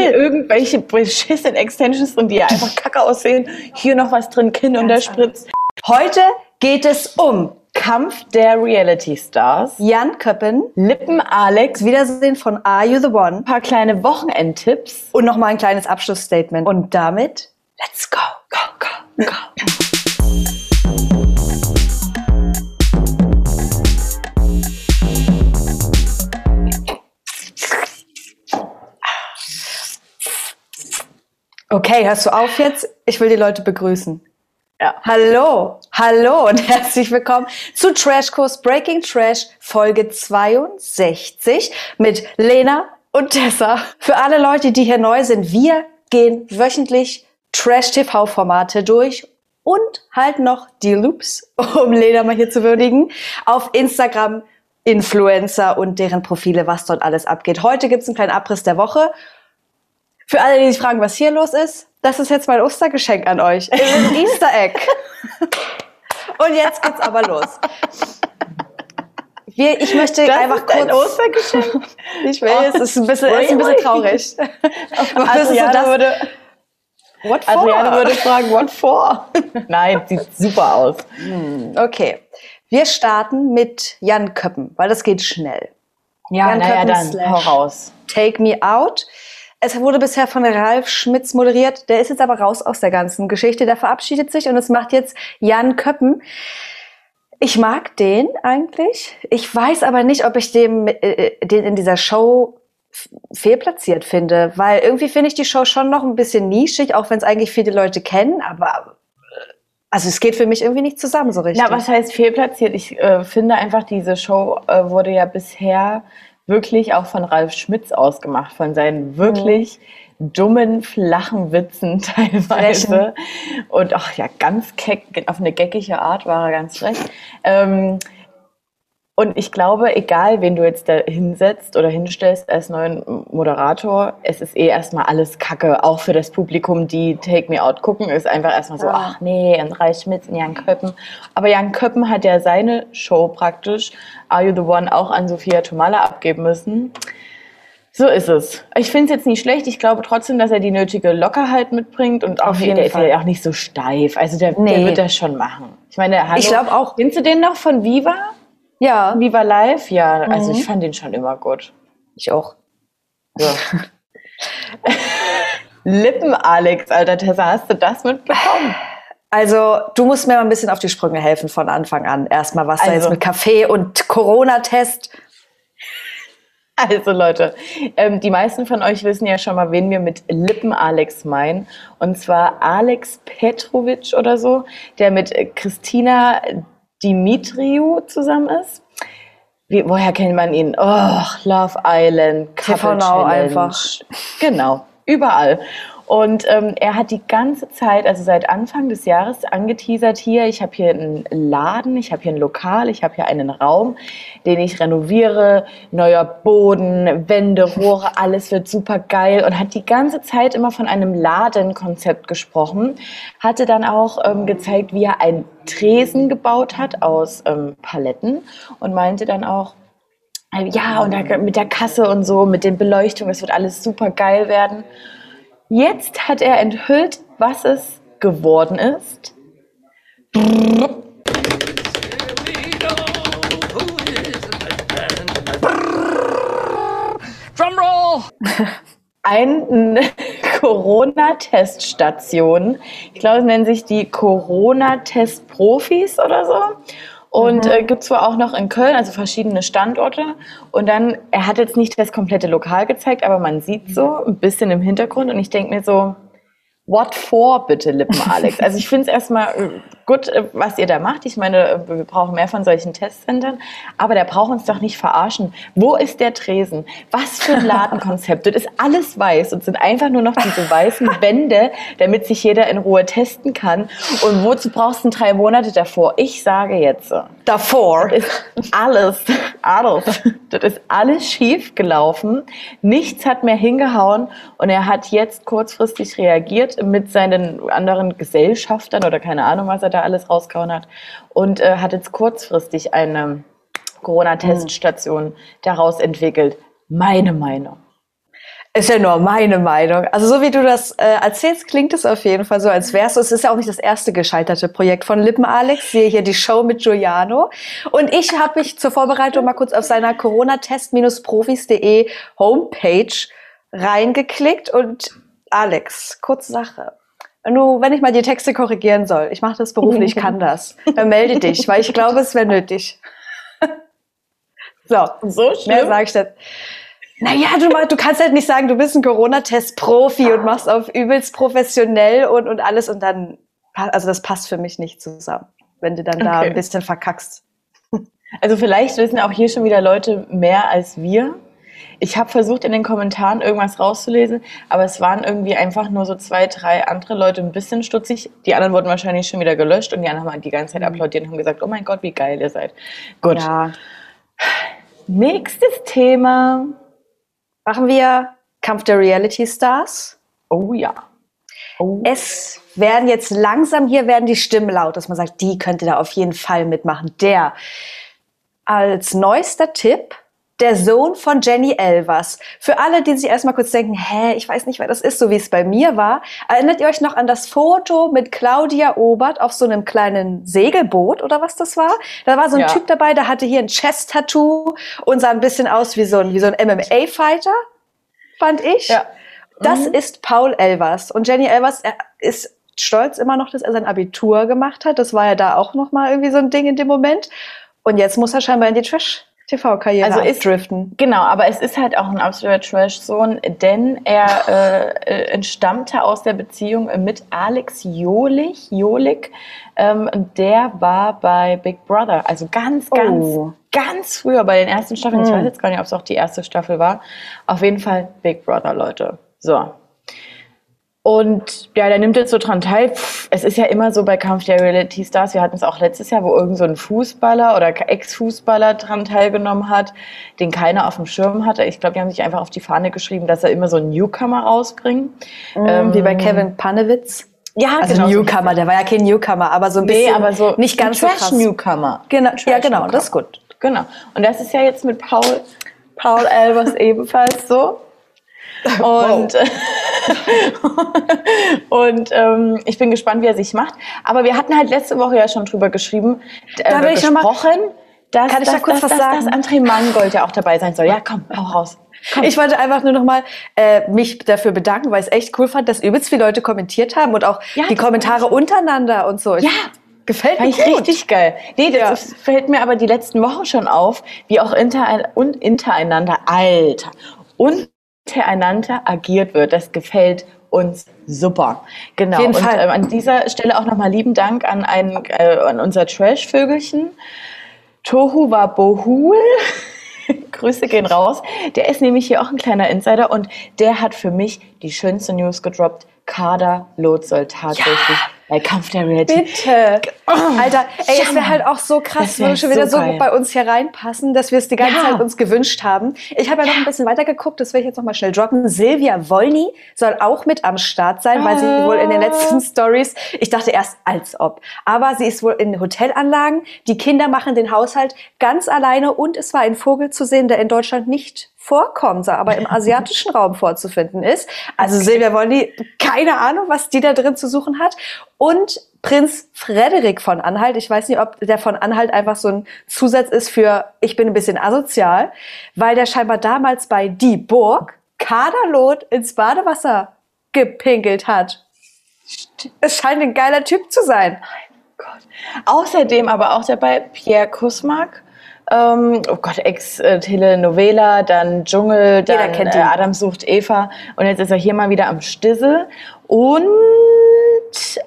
hier irgendwelche beschissenen Extensions drin, die einfach kacke aussehen. Hier noch was drin, Kinn und der Spritz. Heute geht es um Kampf der Reality Stars. Jan Köppen, Lippen Alex, Wiedersehen von Are You the One ein paar kleine Wochenendtipps. und nochmal ein kleines Abschlussstatement. Und damit, Let's go, go, go, go. Okay, hörst du auf jetzt? Ich will die Leute begrüßen. Ja. Hallo, hallo und herzlich willkommen zu Trashkurs Breaking Trash Folge 62 mit Lena und Tessa. Für alle Leute, die hier neu sind, wir gehen wöchentlich Trash-TV-Formate durch und halt noch die Loops, um Lena mal hier zu würdigen, auf Instagram, Influencer und deren Profile, was dort alles abgeht. Heute gibt's einen kleinen Abriss der Woche. Für alle, die sich fragen, was hier los ist, das ist jetzt mein Ostergeschenk an euch. Ein Easter Egg. Und jetzt geht's aber los. Wir, ich möchte Das einfach ist ein kurz. Ostergeschenk. Ich weiß, es ist ein bisschen, ist ein bisschen traurig. So Adriane, das? würde, What for? Adriane würde fragen, what for? Nein, sieht super aus. Okay. Wir starten mit Jan Köppen, weil das geht schnell. Ja, Jan Köppen dann slash- hau raus. Take Me Out. Es wurde bisher von Ralf Schmitz moderiert. Der ist jetzt aber raus aus der ganzen Geschichte. Der verabschiedet sich und es macht jetzt Jan Köppen. Ich mag den eigentlich. Ich weiß aber nicht, ob ich dem, äh, den in dieser Show fehlplatziert finde, weil irgendwie finde ich die Show schon noch ein bisschen nischig, auch wenn es eigentlich viele Leute kennen, aber äh, also es geht für mich irgendwie nicht zusammen so richtig. Na, was heißt fehlplatziert? Ich äh, finde einfach, diese Show äh, wurde ja bisher wirklich auch von Ralf Schmitz ausgemacht, von seinen wirklich dummen, flachen Witzen teilweise. Und ach ja, ganz keck, auf eine geckige Art war er ganz frech. Ähm, und ich glaube, egal wen du jetzt da hinsetzt oder hinstellst als neuen Moderator, es ist eh erstmal alles Kacke, auch für das Publikum, die Take Me Out gucken, ist einfach erstmal so, Ja. ach nee, und Reich Schmitz und Jan Köppen. Aber Jan Köppen hat ja seine Show praktisch, Are You the One, auch an Sophia Tomala abgeben müssen. So ist es. Ich finde es jetzt nicht schlecht. Ich glaube trotzdem, dass er die nötige Lockerheit mitbringt und auch Auf jeden der ist Fall. ja auch nicht so steif. Also der, der Nee. wird das schon machen. Ich meine, hallo, Ich glaube auch. Kennst du den noch von Viva? Ja, Viva Live? Ja, also Mhm. ich fand den schon immer gut. ich auch. Ja. Lippen, Alex, alter Tessa, hast du das mitbekommen? Also, du musst mir mal ein bisschen auf die Sprünge helfen von Anfang an. Erstmal, was da Also. jetzt mit Kaffee und Corona-Test. Also Leute, ähm, die meisten von euch wissen ja schon mal, wen wir mit Lippen Alex meinen. Und zwar Alex Petrovic oder so, der mit Christina Dimitriou zusammen ist. Wie, woher kennt man ihn? Oh, Love Island, TV Couple Now Challenge. einfach. Genau, überall. Und ähm, er hat die ganze Zeit, also seit Anfang des Jahres, angeteasert hier, ich habe hier einen Laden, ich habe hier ein Lokal, ich habe hier einen Raum, den ich renoviere, neuer Boden, Wände, Rohre, alles wird super geil und hat die ganze Zeit immer von einem Ladenkonzept gesprochen, hatte dann auch ähm, gezeigt, wie er einen Tresen gebaut hat aus ähm, Paletten und meinte dann auch, äh, ja, und da, mit der Kasse und so, mit den Beleuchtungen, das wird alles super geil werden. Jetzt hat er enthüllt, was es geworden ist. Drumroll! Eine Corona-Teststation. Ich glaube, es nennen sich die Corona-Test-Profis oder so. Und äh, gibt zwar auch noch in Köln, also verschiedene Standorte. Und dann, er hat jetzt nicht das komplette Lokal gezeigt, aber man sieht so ein bisschen im Hintergrund. Und ich denke mir so, what for bitte, Lippen Alex? Also ich finde es erstmal äh, gut, äh, was ihr da macht. Ich meine, äh, wir brauchen mehr von solchen Testcentern. Aber der braucht uns doch nicht verarschen. Wo ist der Tresen? Was für ein Ladenkonzept? Das ist alles weiß und sind einfach nur noch diese weißen Wände, damit sich jeder in Ruhe testen kann. Und wozu brauchst du drei Monate davor? Ich sage jetzt, Davor. ist alles, alles, das ist alles schief gelaufen. Nichts hat mehr hingehauen und er hat jetzt kurzfristig reagiert mit seinen anderen Gesellschaftern oder keine Ahnung, was er da alles rausgehauen hat und äh, hat jetzt kurzfristig eine Corona-Teststation daraus entwickelt. Meine Meinung. Ist ja nur meine Meinung. Also so wie du das äh, erzählst, klingt es auf jeden Fall so, als wärst du. Es ist ja auch nicht das erste gescheiterte Projekt von Lippen Alex. Sehe hier die Show mit Giuliano. Und ich habe mich zur Vorbereitung mal kurz auf seiner Corona-Test-Profis.de Homepage reingeklickt und Alex, kurze Sache. Wenn, du, wenn ich mal die Texte korrigieren soll, ich mache das beruflich, kann das, dann melde dich, weil ich glaube, es wäre nötig. so, So schlimm? mehr sage ich das. Naja, du, du kannst halt nicht sagen, du bist ein Corona-Test-Profi und machst auf übelst professionell und, und alles und dann, also das passt für mich nicht zusammen, wenn du dann da Okay. ein bisschen verkackst. Also vielleicht wissen auch hier schon wieder Leute mehr als wir. Ich habe versucht, in den Kommentaren irgendwas rauszulesen, aber es waren irgendwie einfach nur so zwei, drei andere Leute ein bisschen stutzig. Die anderen wurden wahrscheinlich schon wieder gelöscht und die anderen haben die ganze Zeit applaudiert und haben gesagt, oh mein Gott, wie geil ihr seid. Gut, Ja. nächstes Thema. Machen wir Kampf der Reality Stars. Oh ja. Oh. Es werden jetzt langsam, hier werden die Stimmen laut, dass man sagt, die könnte da auf jeden Fall mitmachen. Der als neuester Tipp, der Sohn von Jenny Elvers. Für alle, die sich erstmal kurz denken, hä, ich weiß nicht, wer das ist, so wie es bei mir war. Erinnert ihr euch noch an das Foto mit Claudia Obert auf so einem kleinen Segelboot oder was das war? Da war so ein Ja. Typ dabei, der hatte hier ein Chest-Tattoo und sah ein bisschen aus wie so ein, wie so ein MMA-Fighter, fand ich. Ja. Das Mhm. ist Paul Elvers. Und Jenny Elvers er ist stolz immer noch, dass er sein Abitur gemacht hat. Das war ja da auch noch mal irgendwie so ein Ding in dem Moment. Und jetzt muss er scheinbar in die Trash-TV-Karriere Also ist- driften. Genau, aber es ist halt auch ein absoluter Trash-Sohn, denn er äh, äh, entstammte aus der Beziehung mit Alex Jolich, Jolik. Ähm, der war bei Big Brother, also ganz, ganz, Oh. ganz früher bei den ersten Staffeln. Ich Hm. weiß jetzt gar nicht, ob es auch die erste Staffel war. Auf jeden Fall Big Brother, Leute. So. Und ja, der nimmt jetzt so dran teil. Pff, es ist ja immer so bei Kampf der Reality Stars. Wir hatten es auch letztes Jahr, wo irgend so ein Fußballer oder Ex-Fußballer dran teilgenommen hat, den keiner auf dem Schirm hatte. Ich glaube, die haben sich einfach auf die Fahne geschrieben, dass er immer so einen Newcomer rausbringen. Ähm, wie bei Kevin Panewitz. Ja, Also genau. Newcomer, der war ja kein Newcomer, aber so ein Nee, bisschen aber so nicht ganz so krass. Trash-Newcomer. Genau, ja, Trash genau, Newcomer. das ist gut. Genau. Und das ist ja jetzt mit Paul, Paul Elvers ebenfalls so. Und, und ähm, ich bin gespannt, wie er sich macht. Aber wir hatten halt letzte Woche ja schon drüber geschrieben, äh, Da will ich mal- gesprochen, dass, Kann ich da dass, kurz dass, was dass, sagen? dass André Mangold ja auch dabei sein soll. Ja, komm, hau raus. Komm. Ich wollte einfach nur noch mal äh, mich dafür bedanken, weil ich es echt cool fand, dass übelst viele Leute kommentiert haben und auch Ja, die Kommentare untereinander und so. Ja. gefällt mir Fand gut. richtig geil. Nee, das Ja. ist, fällt mir aber die letzten Wochen schon auf, wie auch inter, und intereinander, Alter, untereinander agiert wird. Das gefällt uns super. Genau. Auf jeden und Fall. ähm, an dieser Stelle auch nochmal lieben Dank an, einen, äh, an unser Trash-Vögelchen. Tohu war Bohul. Grüße gehen raus. Der ist nämlich hier auch ein kleiner Insider und der hat für mich die schönste News gedroppt. Kader Lot soll tatsächlich bei Kampf der Reality Bitte. Alter, ey, Ja, es wäre halt auch so krass, wär würde schon wieder so so bei uns hier reinpassen, dass wir es die ganze Ja. Zeit uns gewünscht haben. Ich habe ja noch ein bisschen weiter geguckt, das will ich jetzt noch mal schnell droppen. Silvia Wolny soll auch mit am Start sein, weil sie Ah. wohl in den letzten Stories, ich dachte erst als ob, aber sie ist wohl in Hotelanlagen, die Kinder machen den Haushalt ganz alleine und es war ein Vogel zu sehen, der in Deutschland nicht vorkommt, aber im asiatischen Raum vorzufinden ist. Also Silvia Wolny, keine Ahnung, was die da drin zu suchen hat. Und Prinz Frederik von Anhalt, ich weiß nicht, ob der von Anhalt einfach so ein Zusatz ist für ich bin ein bisschen asozial, weil der scheinbar damals bei Die Burg Kaderlot ins Badewasser gepinkelt hat. Es scheint ein geiler Typ zu sein. Gott. Außerdem aber auch dabei Pierre Kusmak. Ähm, oh Gott, Ex-Telenovela, dann Dschungel, Jeder dann kennt äh. Adam sucht Eva und jetzt ist er hier mal wieder am Stissel. Und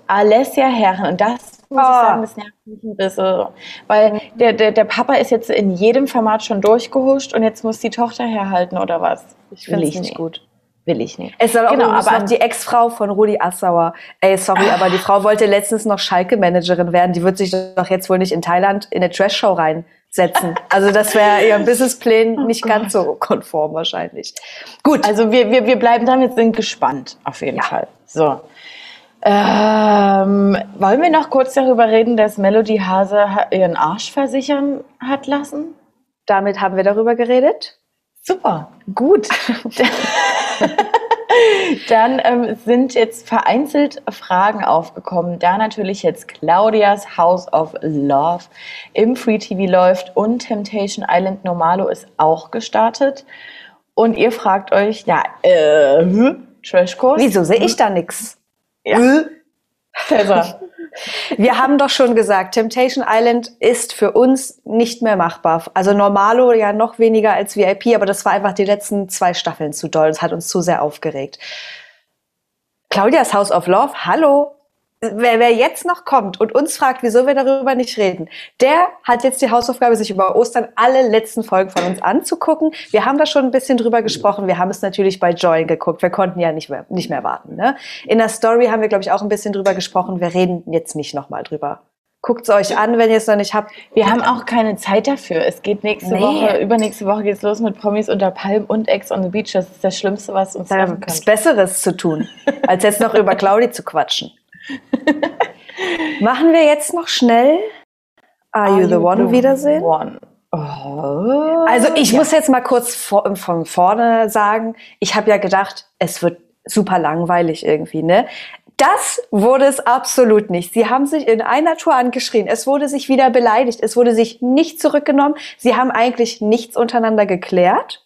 Alessia Herren. Und das muss ich Ah. sagen, das nervt mich ein bisschen. Weil der, der, der Papa ist jetzt in jedem Format schon durchgehuscht und jetzt muss die Tochter herhalten oder was? Ich finde es nicht gut. Will ich nicht. Es soll auch Genau, aber noch die Ex-Frau von Rudi Assauer. Ey, sorry, aber die Frau wollte letztens noch Schalke-Managerin werden. Die wird sich doch jetzt wohl nicht in Thailand in eine Trash-Show reinsetzen. Also das wäre ihrem Businessplan nicht ganz so konform wahrscheinlich. Gut, Also wir, wir, wir bleiben wir sind gespannt, auf jeden Ja. Fall. So. Ähm, wollen wir noch kurz darüber reden, dass Melody Hase ha- ihren Arsch versichern hat lassen? damit haben wir darüber geredet. Super, gut. Dann ähm, sind jetzt vereinzelt Fragen aufgekommen, da natürlich jetzt Claudias House of Love im Free TV läuft und Temptation Island Normalo ist auch gestartet. Und ihr fragt euch, ja, äh, Trashkurs? Wieso sehe ich da nichts? Ja. Tessa. Wir haben doch schon gesagt, Temptation Island ist für uns nicht mehr machbar. Also Normalo ja noch weniger als VIP, aber das war einfach die letzten zwei Staffeln zu doll. Das hat uns zu sehr aufgeregt. Claudias House of Love, hallo, wer, wer jetzt noch kommt und uns fragt, wieso wir darüber nicht reden, der hat jetzt die Hausaufgabe, sich über Ostern alle letzten Folgen von uns anzugucken. Wir haben da schon ein bisschen drüber gesprochen. Wir haben es natürlich bei Join geguckt. Wir konnten ja nicht mehr, nicht mehr warten. Ne? In der Story haben wir, glaube ich, auch ein bisschen drüber gesprochen. Wir reden jetzt nicht nochmal drüber. Guckt es euch an, wenn ihr es noch nicht habt. Wir haben auch keine Zeit dafür. Es geht nächste Nee. Woche, übernächste Woche geht's los mit Promis unter Palm und Ex on the Beach. Das ist das Schlimmste, was uns Da gibt's kann. Besseres zu tun, als jetzt noch über Claudi zu quatschen. Machen wir jetzt noch schnell Are, You the One Wiedersehen? One. Oh. Also ich Ja. muss jetzt mal kurz vor, von vorne sagen, ich habe ja gedacht, es wird super langweilig irgendwie, ne? Das wurde es absolut nicht. Sie haben sich in einer Tour angeschrien. Es wurde sich wieder beleidigt. Es wurde sich nicht zurückgenommen. Sie haben eigentlich nichts untereinander geklärt.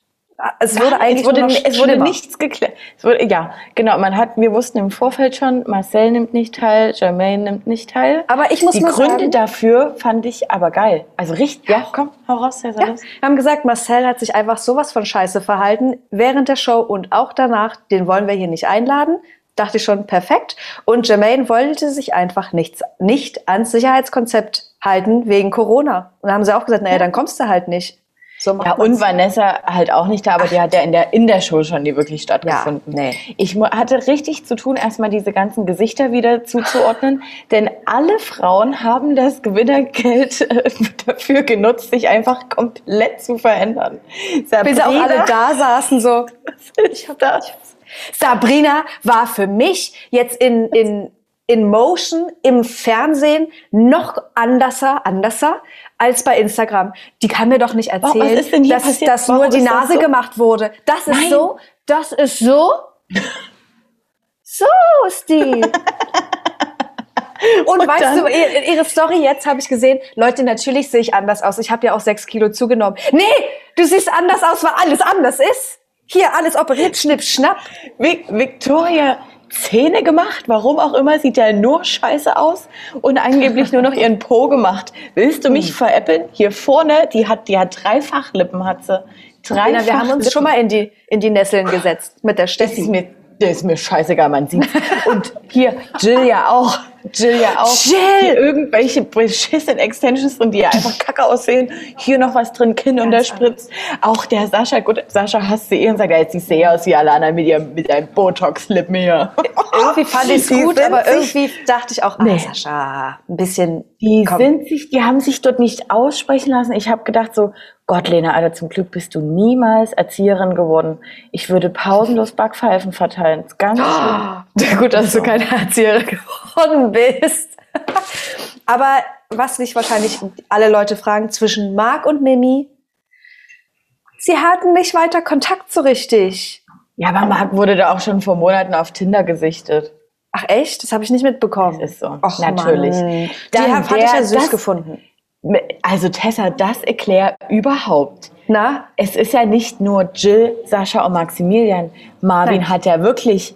Es wurde eigentlich es wurde, es wurde nichts geklärt. Es wurde, ja, genau. Man hat, wir wussten im Vorfeld schon, Marcel nimmt nicht teil, Jermaine nimmt nicht teil. Aber ich muss Die mal Gründe sagen, dafür fand ich aber geil. Also richtig, ja, komm, hau raus, Cesar, Ja, wir haben gesagt, Marcel hat sich einfach sowas von Scheiße verhalten während der Show und auch danach. Den wollen wir hier nicht einladen. Dachte ich schon, perfekt. Und Jermaine wollte sich einfach nichts, nicht ans Sicherheitskonzept halten wegen Corona. Und dann haben sie auch gesagt, naja, dann kommst du halt nicht. So Ja, und Vanessa halt auch nicht da, aber die hat ja in der, in der Show schon die wirklich stattgefunden. Ja, nee. Ich hatte richtig zu tun, erstmal diese ganzen Gesichter wieder zuzuordnen, denn alle Frauen haben das Gewinnergeld äh, dafür genutzt, sich einfach komplett zu verändern. Bis sie auch alle da saßen, so. Ich hab da. Sabrina war für mich jetzt in, in, in Motion im Fernsehen noch anderser, anderser als bei Instagram. Die kann mir doch nicht erzählen, hier dass, passiert? dass nur Warum die ist das Nase so? gemacht wurde. Das ist Nein. so, das ist so. So ist die. Und, Und weißt dann- du, ihr- ihre Story jetzt habe ich gesehen, Leute, natürlich sehe ich anders aus. Ich habe ja auch sechs Kilo zugenommen. Nee, du siehst anders aus, weil alles anders ist. Hier, alles operiert, schnipp, schnapp. Vic Victoria Zähne gemacht, warum auch immer, sieht ja nur scheiße aus und angeblich nur noch ihren Po gemacht. Willst du Hm. mich veräppeln? Hier vorne, die hat, die hat dreifach Lippen, hat sie. Dreifach Lena, wir haben uns Lippen. schon mal in die, in die Nesseln gesetzt mit der Das ist Steffi. mir, das ist mir scheißegal, man sieht. Und hier, Jill ja auch. Jill ja auch. Jill! Irgendwelche beschissenen Extensions und die ja einfach kacke aussehen. Hier noch was drin, Kinn unterspritzt. Auch der Sascha, gut, Sascha hasst sie eh und sagt, ja, jetzt siehst du eh aus wie anderen mit, ihrem, mit deinem Botox-Lippen hier. Irgendwie fand ich es gut, aber irgendwie dachte ich auch, ah, Nee. Sascha, ein bisschen. Die komm. sind sich, die haben sich dort nicht aussprechen lassen. Ich habe gedacht so, Gott, Lena, Alter, zum Glück bist du niemals Erzieherin geworden. Ich würde pausenlos Backpfeifen verteilen. Das ist ganz schlimm. Gut, dass du keine Erzieherin geworden bist. Aber was sich wahrscheinlich alle Leute fragen, zwischen Marc und Mimi, sie hatten nicht weiter Kontakt so richtig. Ja, aber Marc wurde da auch schon vor Monaten auf Tinder gesichtet. Ach echt? Das habe ich nicht mitbekommen. Das ist so. Och, Natürlich. Mann. Die hab- hatte ich ja süß das- gefunden. Also Tessa, das erklär überhaupt. Na? Es ist ja nicht nur Jill, Sascha und Maximilian. Marvin Nein. hat ja wirklich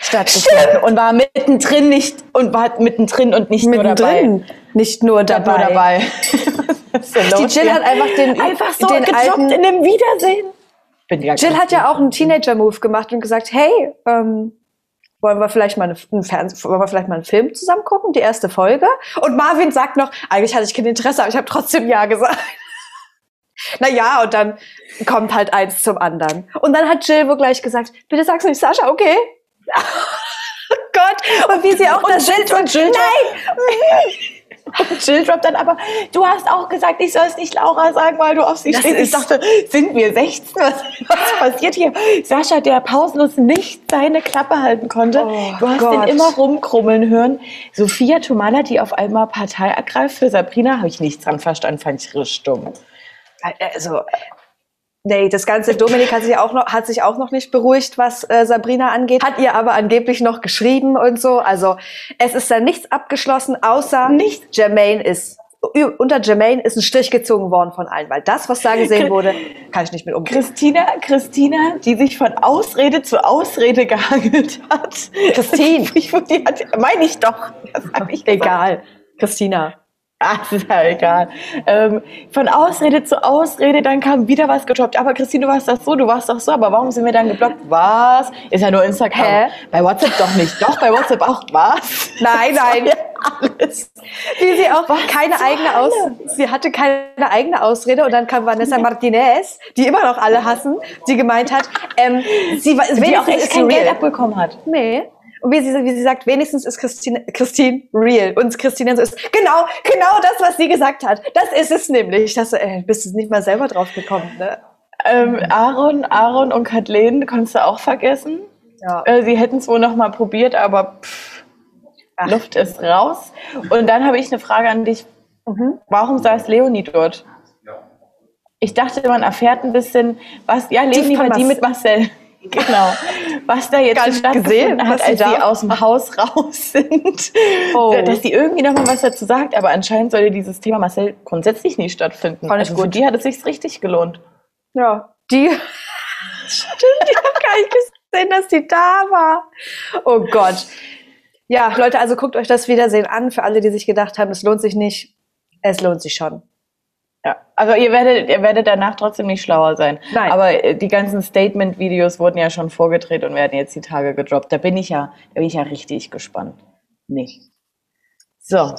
stattgefunden und war mittendrin nicht und war mittendrin und nicht nur dabei. Mittendrin. Nicht nur dabei. Nur dabei. Die Jill hat einfach den, einfach so den alten, in dem Wiedersehen. Bin ja Jill hat ja auch einen Teenager-Move gemacht und gesagt, hey, ähm, wollen wir vielleicht mal eine, einen Fernseh, wollen wir vielleicht mal einen Film zusammen gucken, die erste Folge? Und Marvin sagt noch, eigentlich hatte ich kein Interesse, aber ich habe trotzdem ja gesagt. Na ja, und dann kommt halt eins zum anderen. Und dann hat Jill wohl gleich gesagt, bitte sag's nicht Sascha, okay? oh Gott, und wie sie auch das Schild und Jill Nein! Jill droppt dann aber, du hast auch gesagt, ich soll es nicht Laura sagen, weil du auf sie Das stehst. Ich dachte, sind wir 16? Was, was passiert hier? Sascha, der pausenlos nicht seine Klappe halten konnte. Oh du hast Gott. ihn immer rumkrummeln hören. Sophia Tomala, die auf einmal Partei ergreift für Sabrina, habe ich nichts dran verstanden, fand ich richtig dumm. Also, Nee, das ganze Dominik hat sich auch noch, hat sich auch noch nicht beruhigt, was äh, Sabrina angeht. Hat ihr aber angeblich noch geschrieben und so. Also es ist da nichts abgeschlossen, außer Nicht? Jermaine ist unter Jermaine ist ein Strich gezogen worden von allen, weil das, was da gesehen wurde, kann ich nicht mit umgehen. Christina, Christina, die sich von Ausrede zu Ausrede gehangelt hat. Christine. Ich, die hat, meine ich doch. Das hab ich gesagt. Egal. Christina. Das ist ja egal. Ähm, von Ausrede zu Ausrede, dann kam wieder was gedroppt. Aber Christine, du warst doch so, du warst doch so. Aber warum sind wir dann geblockt? Was? Ist ja nur Instagram. Hä? Bei WhatsApp doch nicht. Doch, bei WhatsApp auch. Was? Nein, nein. Ja, alles. Wie sie auch keine zur eigene Aus Hölle? sie hatte keine eigene Ausrede und dann kam Vanessa Martinez, die immer noch alle hassen, die gemeint hat, ähm, sie war Die auch echt kein Geld abbekommen hat. Nee. Und wie sie, wie sie sagt, wenigstens ist Christine, Christine real. Und Christine so ist, genau, genau das, was sie gesagt hat. Das ist es nämlich. Das, äh, bist du nicht mal selber drauf gekommen, ne? Ähm, Aaron, Aaron und Kathleen konntest du auch vergessen. Ja. Äh, sie hätten es wohl noch mal probiert, aber pff, Ach. Luft ist raus. Und dann habe ich eine Frage an dich. Mhm. Warum saß Leonie dort? Ich dachte, man erfährt ein bisschen, was, ja, Leonie von war die mit Marcel. Genau. Was da jetzt gesehen, hat, als sie aus dem Haus raus sind. Oh. Dass sie irgendwie noch mal was dazu sagt, aber anscheinend sollte dieses Thema Marcel grundsätzlich nie stattfinden. Fand also für gut. die hat es sich richtig gelohnt. Ja. Die, stimmt, ich habe gar nicht gesehen, dass die da war. Oh Gott. Ja, Leute, also guckt euch das Wiedersehen an. Für alle, die sich gedacht haben, es lohnt sich nicht. Es lohnt sich schon. Ja, also ihr werdet, ihr werdet danach trotzdem nicht schlauer sein. Nein. Aber äh, die ganzen Statement-Videos wurden ja schon vorgedreht und werden jetzt die Tage gedroppt. Da bin ich ja, da bin ich ja richtig gespannt. Nicht. So.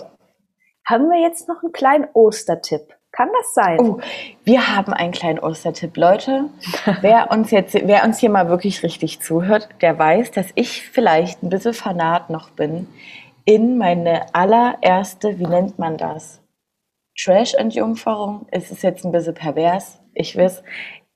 Haben wir jetzt noch einen kleinen Ostertipp? Kann das sein? Oh, wir haben einen kleinen Ostertipp, Leute. wer uns jetzt, wer uns hier mal wirklich richtig zuhört, der weiß, dass ich vielleicht ein bisschen Fanat noch bin in meine allererste, wie nennt man das? Trash-Entjungferung. Es ist jetzt ein bisschen pervers. Ich weiß.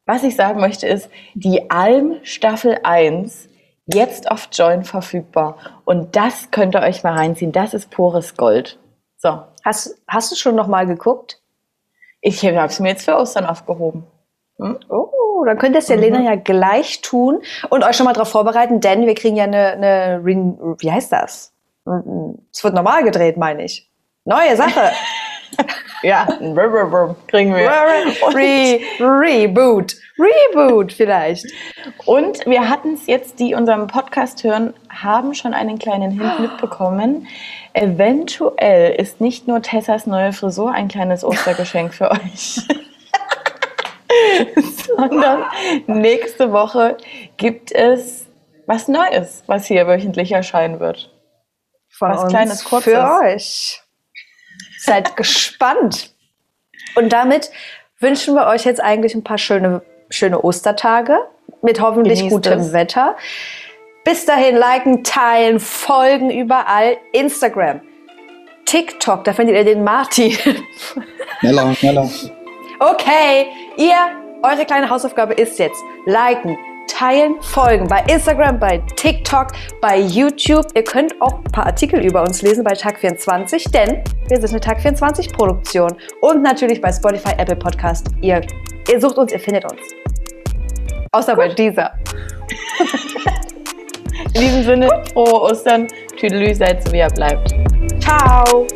Was ich sagen möchte ist, die Alm Staffel 1 jetzt auf Join verfügbar. Und das könnt ihr euch mal reinziehen. Das ist pures Gold. So. Hast, hast du schon noch mal geguckt? Ich habe es mir jetzt für Ostern aufgehoben. Hm? Oh, dann könnt ihr es der Mhm. Lena ja gleich tun und euch schon mal darauf vorbereiten, denn wir kriegen ja eine, eine wie heißt das? Es wird normal gedreht, meine ich. Neue Sache. Ja, kriegen wir. Re Reboot. Reboot vielleicht. Und wir hatten es jetzt, die unseren Podcast hören, haben schon einen kleinen Hint mitbekommen. Eventuell ist nicht nur Tessas neue Frisur ein kleines Ostergeschenk für euch. sondern nächste Woche gibt es was Neues, was hier wöchentlich erscheinen wird. Von Was uns Kleines, Kurzes. für euch. Seid gespannt. Und damit wünschen wir euch jetzt eigentlich ein paar schöne, schöne Ostertage mit hoffentlich Genießt gutem es. Wetter. Bis dahin liken, teilen, folgen überall. Instagram, TikTok, da findet ihr den Martin. Schneller, schneller. Okay, ihr, eure kleine Hausaufgabe ist jetzt liken, teilen, folgen bei Instagram, bei TikTok, bei YouTube. Ihr könnt auch ein paar Artikel über uns lesen bei Tag24, denn wir sind eine Tag24 Produktion und natürlich bei Spotify, Apple Podcast. Ihr, ihr sucht uns, ihr findet uns. Außer bei dieser. In diesem Sinne, frohe Ostern, Tüdelü, seid so wie ihr bleibt. Ciao.